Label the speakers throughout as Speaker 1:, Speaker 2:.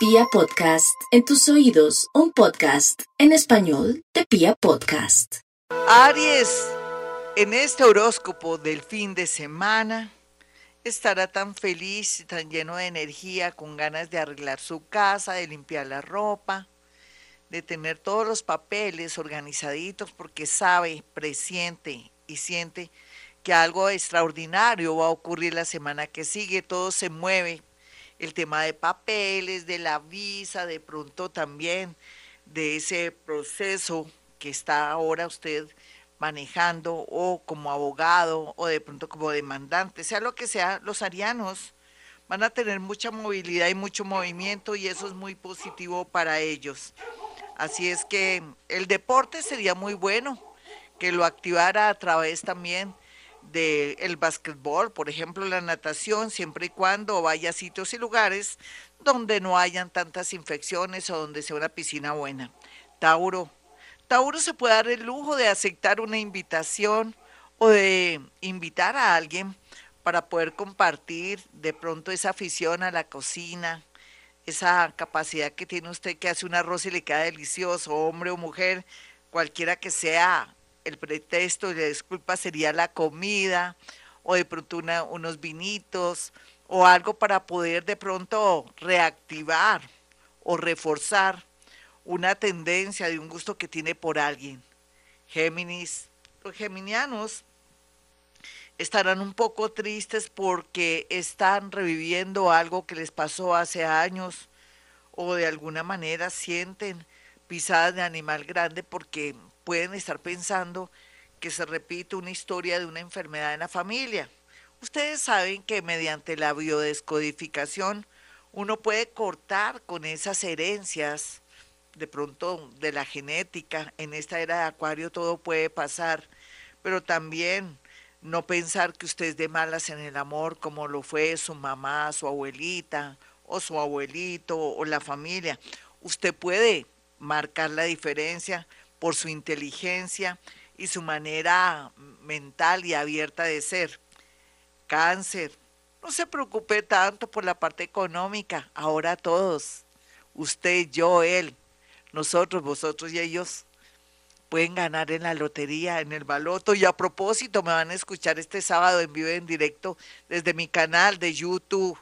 Speaker 1: Pia Podcast, en tus oídos, un podcast en español de Pia Podcast.
Speaker 2: Aries, en este horóscopo del fin de semana, estará tan feliz, tan lleno de energía, con ganas de arreglar su casa, de limpiar la ropa, de tener todos los papeles organizaditos porque sabe, presiente y siente que algo extraordinario va a ocurrir la semana que sigue, todo se mueve, el tema de papeles, de la visa, de pronto también de ese proceso que está ahora usted manejando o como abogado o de pronto como demandante, sea lo que sea, los arianos van a tener mucha movilidad y mucho movimiento y eso es muy positivo para ellos. Así es que el deporte sería muy bueno que lo activara a través también del el básquetbol, por ejemplo, la natación, siempre y cuando vaya a sitios y lugares donde no hayan tantas infecciones o donde sea una piscina buena. Tauro. Tauro se puede dar el lujo de aceptar una invitación o de invitar a alguien para poder compartir de pronto esa afición a la cocina, esa capacidad que tiene usted que hace un arroz y le queda delicioso, hombre o mujer, cualquiera que sea el pretexto y la disculpa sería la comida o de pronto unos vinitos o algo para poder de pronto reactivar o reforzar una tendencia de un gusto que tiene por alguien. Géminis, los geminianos estarán un poco tristes porque están reviviendo algo que les pasó hace años o de alguna manera sienten pisadas de animal grande porque pueden estar pensando que se repite una historia de una enfermedad en la familia. Ustedes saben que mediante la biodescodificación uno puede cortar con esas herencias, de pronto de la genética, en esta era de Acuario todo puede pasar, pero también no pensar que usted es de malas en el amor como lo fue su mamá, su abuelita o su abuelito o la familia. Usted puede marcar la diferencia por su inteligencia y su manera mental y abierta de ser. Cáncer, no se preocupe tanto por la parte económica, ahora todos, usted, yo, él, nosotros, vosotros y ellos, pueden ganar en la lotería, en el baloto. Y a propósito, me van a escuchar este sábado en vivo en directo desde mi canal de YouTube.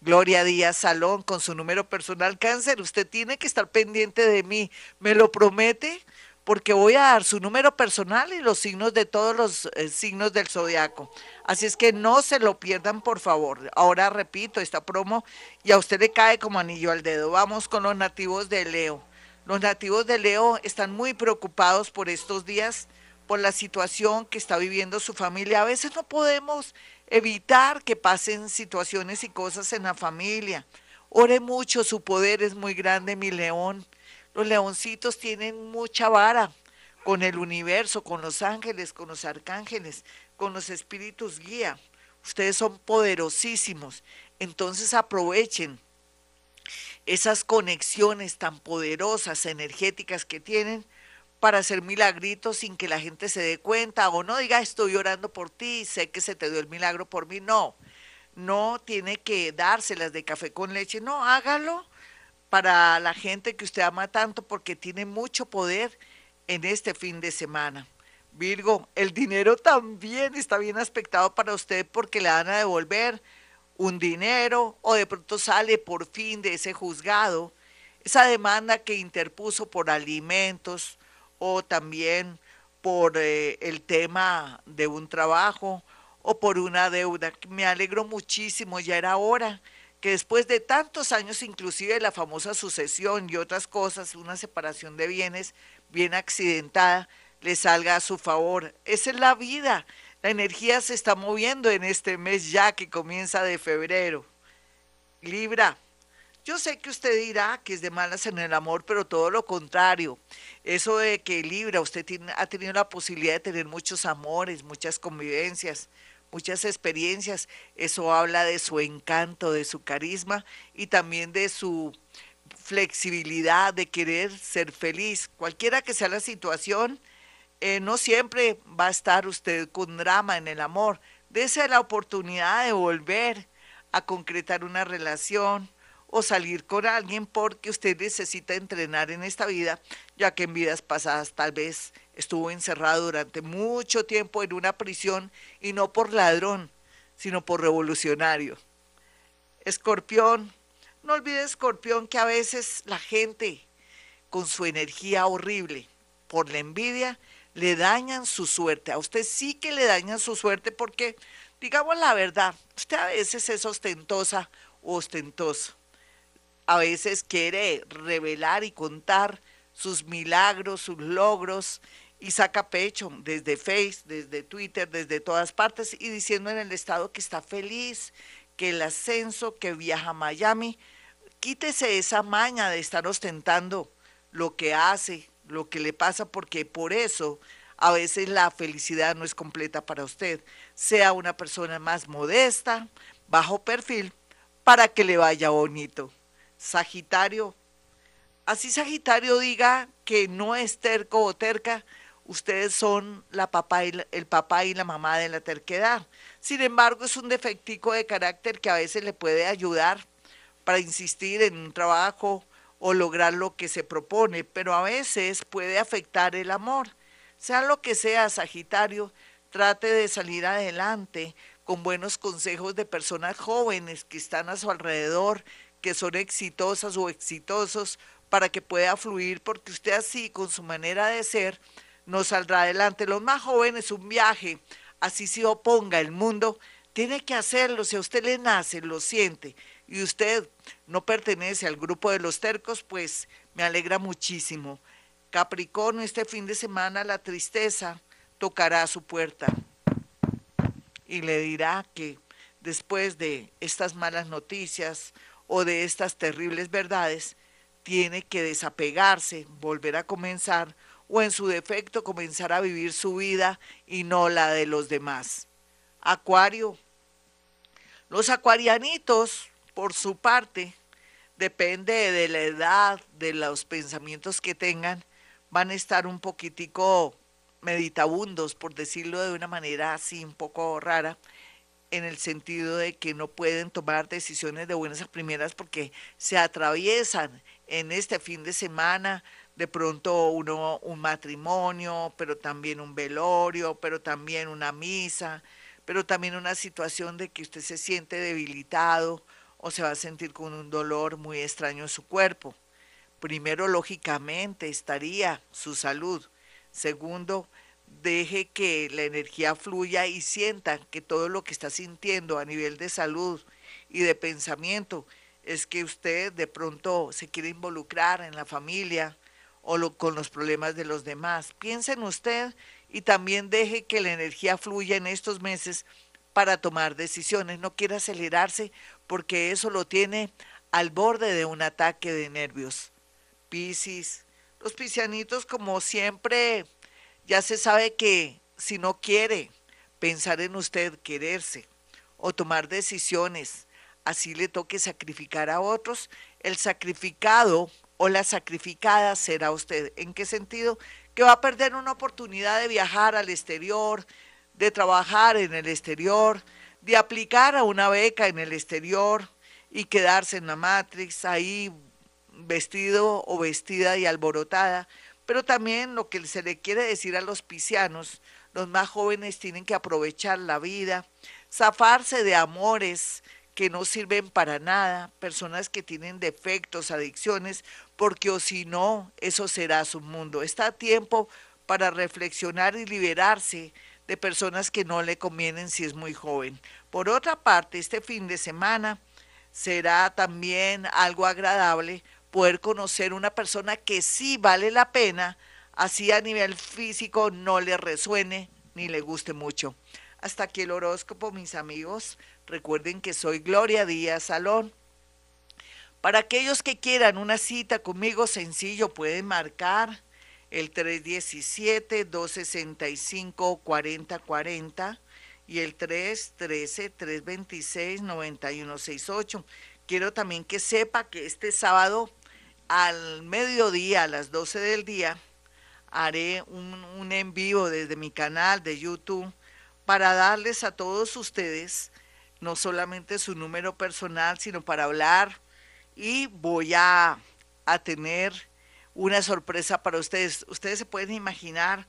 Speaker 2: Gloria Díaz Salón con su número personal cáncer. Usted tiene que estar pendiente de mí. ¿Me lo promete? porque voy a dar su número personal y los signos de todos los eh, signos del zodiaco. Así es que no se lo pierdan, por favor. Ahora repito esta promo y a usted le cae como anillo al dedo. Vamos con los nativos de Leo. Los nativos de Leo están muy preocupados por estos días, por la situación que está viviendo su familia. A veces no podemos evitar que pasen situaciones y cosas en la familia. Ore mucho, su poder es muy grande, mi león. Los leoncitos tienen mucha vara con el universo, con los ángeles, con los arcángeles, con los espíritus guía. Ustedes son poderosísimos. Entonces aprovechen esas conexiones tan poderosas, energéticas que tienen para hacer milagritos sin que la gente se dé cuenta o no diga estoy orando por ti, sé que se te dio el milagro por mí. No, no tiene que dárselas de café con leche, no, hágalo para la gente que usted ama tanto porque tiene mucho poder en este fin de semana. Virgo, el dinero también está bien aspectado para usted porque le van a devolver un dinero o de pronto sale por fin de ese juzgado esa demanda que interpuso por alimentos o también por eh, el tema de un trabajo o por una deuda. Me alegro muchísimo, ya era hora que después de tantos años, inclusive la famosa sucesión y otras cosas, una separación de bienes bien accidentada, le salga a su favor. Esa es la vida. La energía se está moviendo en este mes ya que comienza de febrero. Libra, yo sé que usted dirá que es de malas en el amor, pero todo lo contrario. Eso de que Libra, usted ha tenido la posibilidad de tener muchos amores, muchas convivencias, muchas experiencias. Eso habla de su encanto, de su carisma y también de su flexibilidad, de querer ser feliz. Cualquiera que sea la situación, eh, no siempre va a estar usted con drama en el amor. Dese la oportunidad de volver a concretar una relación o salir con alguien porque usted necesita entrenar en esta vida, ya que en vidas pasadas tal vez estuvo encerrado durante mucho tiempo en una prisión y no por ladrón, sino por revolucionario. Escorpión, no olvide Escorpión que a veces la gente con su energía horrible por la envidia le dañan su suerte. A usted sí que le dañan su suerte porque, digamos la verdad, usted a veces es ostentosa o ostentoso a veces quiere revelar y contar sus milagros, sus logros, y saca pecho desde Face, desde Twitter, desde todas partes, y diciendo en el estado que está feliz, que el ascenso, que viaja a Miami. Quítese esa maña de estar ostentando lo que hace, lo que le pasa, porque por eso a veces la felicidad no es completa para usted. Sea una persona más modesta, bajo perfil, para que le vaya bonito. Sagitario. Así Sagitario diga que no es terco o terca, ustedes son la papá y el papá y la mamá de la terquedad. Sin embargo, es un defectico de carácter que a veces le puede ayudar para insistir en un trabajo o lograr lo que se propone, pero a veces puede afectar el amor. Sea lo que sea, Sagitario, trate de salir adelante con buenos consejos de personas jóvenes que están a su alrededor, que son exitosas o exitosos para que pueda fluir, porque usted así, con su manera de ser, nos saldrá adelante. Los más jóvenes, un viaje, así se oponga el mundo, tiene que hacerlo, si a usted le nace, lo siente, y usted no pertenece al grupo de los tercos, pues me alegra muchísimo. Capricornio, este fin de semana la tristeza tocará a su puerta y le dirá que después de estas malas noticias o de estas terribles verdades, tiene que desapegarse, volver a comenzar o en su defecto comenzar a vivir su vida y no la de los demás. Acuario. Los acuarianitos, por su parte, depende de la edad, de los pensamientos que tengan, van a estar un poquitico meditabundos, por decirlo de una manera así un poco rara, en el sentido de que no pueden tomar decisiones de buenas a primeras porque se atraviesan en este fin de semana de pronto uno un matrimonio, pero también un velorio, pero también una misa, pero también una situación de que usted se siente debilitado o se va a sentir con un dolor muy extraño en su cuerpo. Primero, lógicamente, estaría su salud. Segundo, deje que la energía fluya y sienta que todo lo que está sintiendo a nivel de salud y de pensamiento es que usted de pronto se quiere involucrar en la familia o con los problemas de los demás. Piense en usted y también deje que la energía fluya en estos meses para tomar decisiones. No quiera acelerarse porque eso lo tiene al borde de un ataque de nervios. Piscis, los piscianitos como siempre ya se sabe que si no quiere pensar en usted, quererse o tomar decisiones, así le toque sacrificar a otros, el sacrificado o la sacrificada será usted. ¿En qué sentido? Que va a perder una oportunidad de viajar al exterior, de trabajar en el exterior, de aplicar a una beca en el exterior y quedarse en la Matrix ahí vestido o vestida y alborotada pero también lo que se le quiere decir a los piscianos, los más jóvenes tienen que aprovechar la vida, zafarse de amores que no sirven para nada, personas que tienen defectos, adicciones, porque o si no, eso será su mundo. Está tiempo para reflexionar y liberarse de personas que no le convienen si es muy joven. Por otra parte, este fin de semana será también algo agradable poder conocer una persona que sí vale la pena, así a nivel físico no le resuene ni le guste mucho. Hasta aquí el horóscopo, mis amigos. Recuerden que soy Gloria Díaz Salón. Para aquellos que quieran una cita conmigo, sencillo, pueden marcar el 317-265-4040 y el 313-326-9168. Quiero también que sepa que este sábado al mediodía, a las 12 del día, haré un, un, en vivo desde mi canal de YouTube para darles a todos ustedes no solamente su número personal, sino para hablar y voy a, a tener una sorpresa para ustedes. ¿Ustedes se pueden imaginar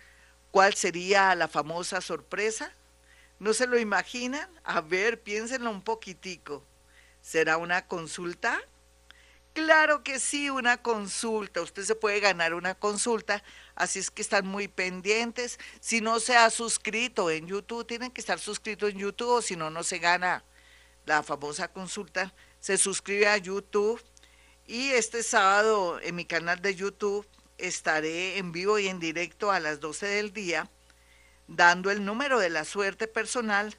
Speaker 2: cuál sería la famosa sorpresa? ¿No se lo imaginan? A ver, piénsenlo un poquitico. ¿Será una consulta? Claro que sí, una consulta. Usted se puede ganar una consulta, así es que están muy pendientes. Si no se ha suscrito en YouTube, tienen que estar suscritos en YouTube, o si no, no se gana la famosa consulta. Se suscribe a YouTube y este sábado en mi canal de YouTube estaré en vivo y en directo a las 12 del día dando el número de la suerte personal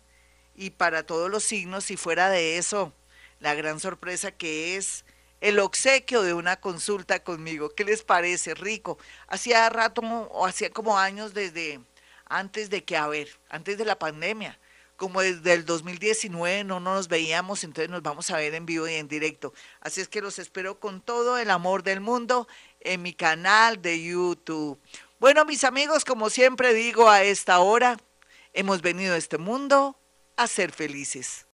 Speaker 2: y para todos los signos y fuera de eso, la gran sorpresa que es el obsequio de una consulta conmigo. ¿Qué les parece? Rico. Hacía rato o hacía como años desde antes de que, a ver, antes de la pandemia, como desde el 2019 no nos veíamos, entonces nos vamos a ver en vivo y en directo. Así es que los espero con todo el amor del mundo en mi canal de YouTube. Bueno, mis amigos, como siempre digo a esta hora, hemos venido a este mundo a ser felices.